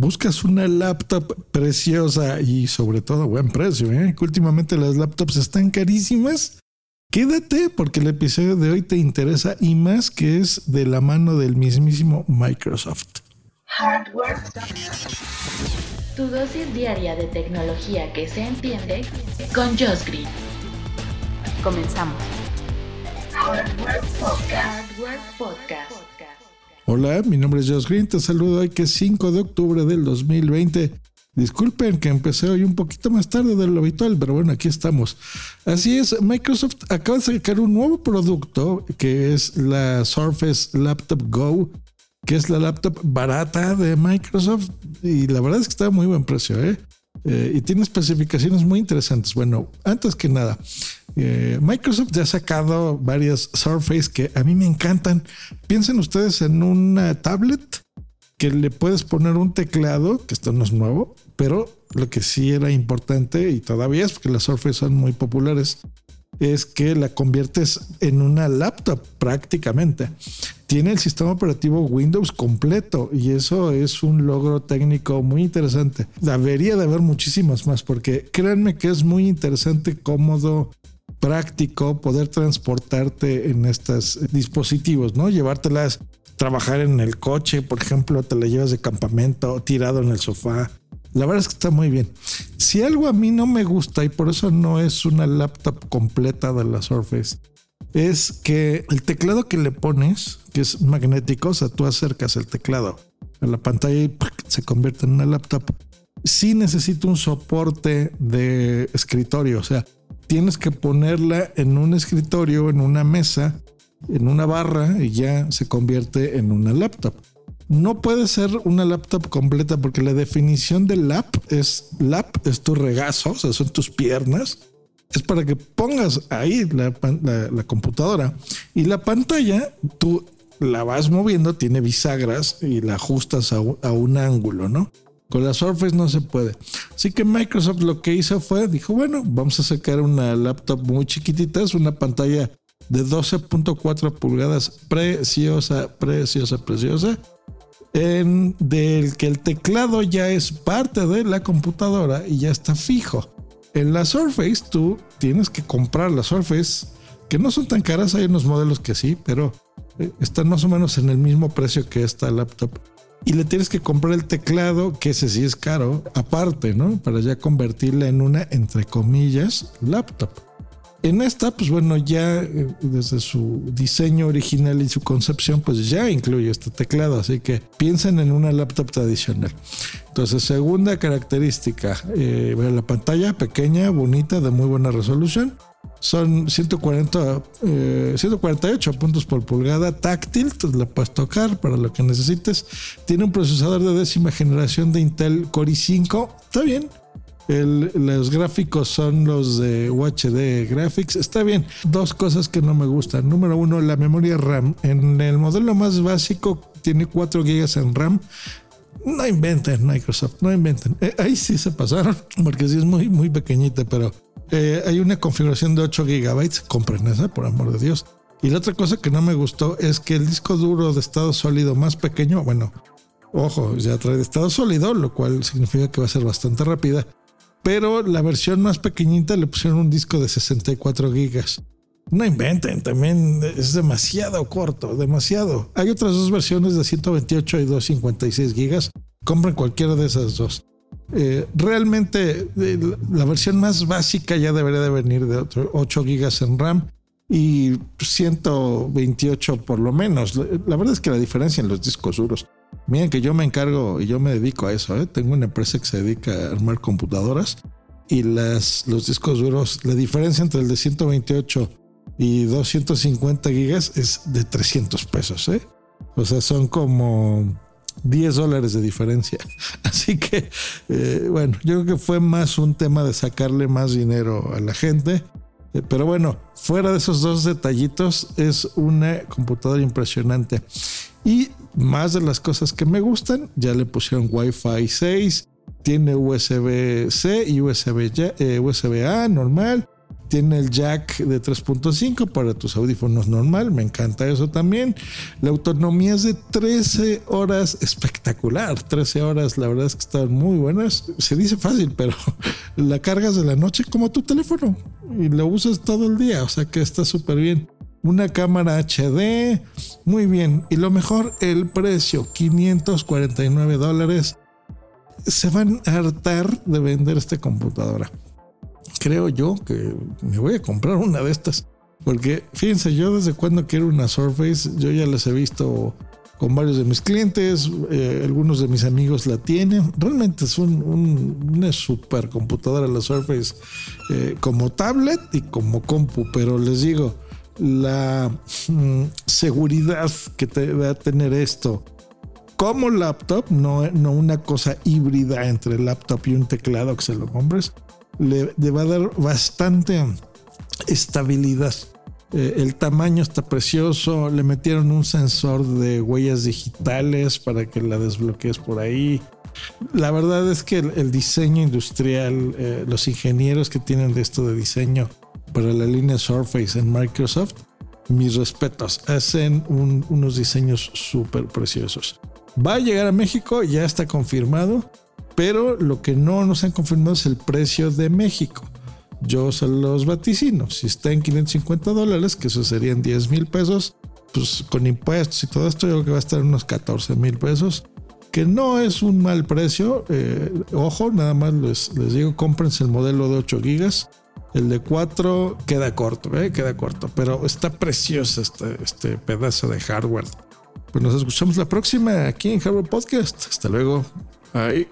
buscas una laptop preciosa y sobre todo buen precio, ¿eh? que últimamente las laptops están carísimas, quédate porque el episodio de hoy te interesa y más que es de la mano del mismísimo Microsoft. Hardware. Tu dosis diaria de tecnología que se entiende con Josh Green. Comenzamos. Hardware Podcast. Hola, mi nombre es Josh Green. Te saludo hoy que es 5 de octubre del 2020. Disculpen que empecé hoy un poquito más tarde de lo habitual, pero bueno, aquí estamos. Así es, Microsoft acaba de sacar un nuevo producto que es la Surface Laptop Go que es la laptop barata de Microsoft y la verdad es que está a muy buen precio, ¿eh? ¿eh? y tiene especificaciones muy interesantes. Bueno, antes que nada, eh, Microsoft ya ha sacado varias Surface que a mí me encantan. Piensen ustedes en una tablet que le puedes poner un teclado, que esto no es nuevo, pero lo que sí era importante y todavía es porque las Surface son muy populares, es que la conviertes en una laptop prácticamente tiene el sistema operativo Windows completo y eso es un logro técnico muy interesante. Debería de haber muchísimas más porque créanme que es muy interesante, cómodo, práctico poder transportarte en estos dispositivos, ¿no? Llevártelas, trabajar en el coche, por ejemplo, te la llevas de campamento, tirado en el sofá. La verdad es que está muy bien. Si algo a mí no me gusta y por eso no es una laptop completa de la Surface, es que el teclado que le pones, que es magnético, o sea, tú acercas el teclado a la pantalla y se convierte en una laptop. Sí necesita un soporte de escritorio, o sea, tienes que ponerla en un escritorio, en una mesa, en una barra y ya se convierte en una laptop. No puede ser una laptop completa porque la definición de lap es lap es tu regazo, o sea, son tus piernas es para que pongas ahí la, computadora y la pantalla, tú la vas moviendo, tiene bisagras y la ajustas a, un ángulo, ¿no? Con la Surface no se puede. Así que Microsoft lo que hizo fue, dijo, bueno, vamos a sacar una laptop muy chiquitita, es una pantalla de 12.4 pulgadas, preciosa, preciosa, preciosa, en del que el teclado ya es parte de la computadora y ya está fijo. En la Surface tú tienes que comprar la Surface, que no son tan caras, hay unos modelos que sí, pero eh, están más o menos en el mismo precio que esta laptop. Y le tienes que comprar el teclado, que ese sí es caro, aparte, ¿no? Para ya convertirla en una, entre comillas, laptop. En esta, pues bueno, ya eh, desde su diseño original y su concepción, pues ya incluye este teclado, así que piensen en una laptop tradicional. Entonces, segunda característica, eh, la pantalla pequeña, bonita, de muy buena resolución. Son 140, 148 eh, puntos por pulgada táctil, entonces la puedes tocar para lo que necesites. Tiene un procesador de décima generación de Intel Core i5, está bien, los gráficos son los de UHD Graphics. Está bien. Dos cosas que no me gustan. Número uno, la memoria RAM. En el modelo más básico tiene 4 GB en RAM. No inventen Microsoft, no inventen. Eh, ahí sí se pasaron, porque sí es muy, muy pequeñita, pero eh, hay una configuración de 8 GB. Compren esa, por amor de Dios. Y la otra cosa que no me gustó es que el disco duro de estado sólido más pequeño, bueno, ojo, ya trae de estado sólido, lo cual significa que va a ser bastante rápida pero la versión más pequeñita le pusieron un disco de 64 gigas. No inventen, también es demasiado corto, demasiado. Hay otras dos versiones de 128 y 256 gigas. Compren cualquiera de esas dos. Eh, realmente la versión más básica ya debería de venir de 8 gigas en RAM y 128 por lo menos. La verdad es que la diferencia en los discos duros Miren que yo me encargo y yo me dedico a eso. ¿eh? Tengo una empresa que se dedica a armar computadoras y las, los discos duros, la diferencia entre el de 128 y 250 gigas es de 300 pesos. ¿eh? O sea, son como 10 dólares de diferencia. Así que, eh, bueno, yo creo que fue más un tema de sacarle más dinero a la gente. Eh, pero bueno, fuera de esos dos detallitos, es una computadora impresionante. Y más de las cosas que me gustan, ya le pusieron Wi-Fi 6, tiene USB-C y USB, USB-A normal, Tiene el jack de 3.5 para tus audífonos normal, me encanta eso también. La autonomía es de 13 horas, espectacular. 13 horas, la verdad es que están muy buenas. Se dice fácil, pero la cargas de la noche como tu teléfono y lo usas todo el día, o sea que está súper bien. Una cámara HD, muy bien. Y lo mejor, el precio, 549 dólares. Se van a hartar de vender esta computadora creo yo que me voy a comprar una de estas. Porque fíjense, yo desde cuando quiero una Surface, yo ya las he visto con varios de mis clientes, eh, algunos de mis amigos la tienen. Realmente es una super computadora la Surface eh, como tablet y como compu, pero les digo, la mm, seguridad que te va a tener esto como laptop, no, no una cosa híbrida entre laptop y un teclado que se lo compres le, va a dar bastante estabilidad. Eh, el tamaño está precioso. Le metieron un sensor de huellas digitales para que la desbloquees por ahí. La verdad es que el, diseño industrial, eh, los ingenieros que tienen de esto de diseño para la línea Surface en Microsoft, mis respetos, hacen unos diseños súper preciosos. Va a llegar a México, ya está confirmado pero lo que no nos han confirmado es el precio de México. Yo se los vaticino. Si está en 550 dólares, que eso serían 10 mil pesos, pues con impuestos y todo esto, yo creo que va a estar en unos 14 mil pesos, que no es un mal precio. Eh, ojo, nada más les, digo, cómprense el modelo de 8 gigas. El de 4 queda corto, ¿eh? queda corto, pero está precioso este, este pedazo de hardware. Pues nos escuchamos la próxima aquí en Hardware Podcast. Hasta luego. Uh, I.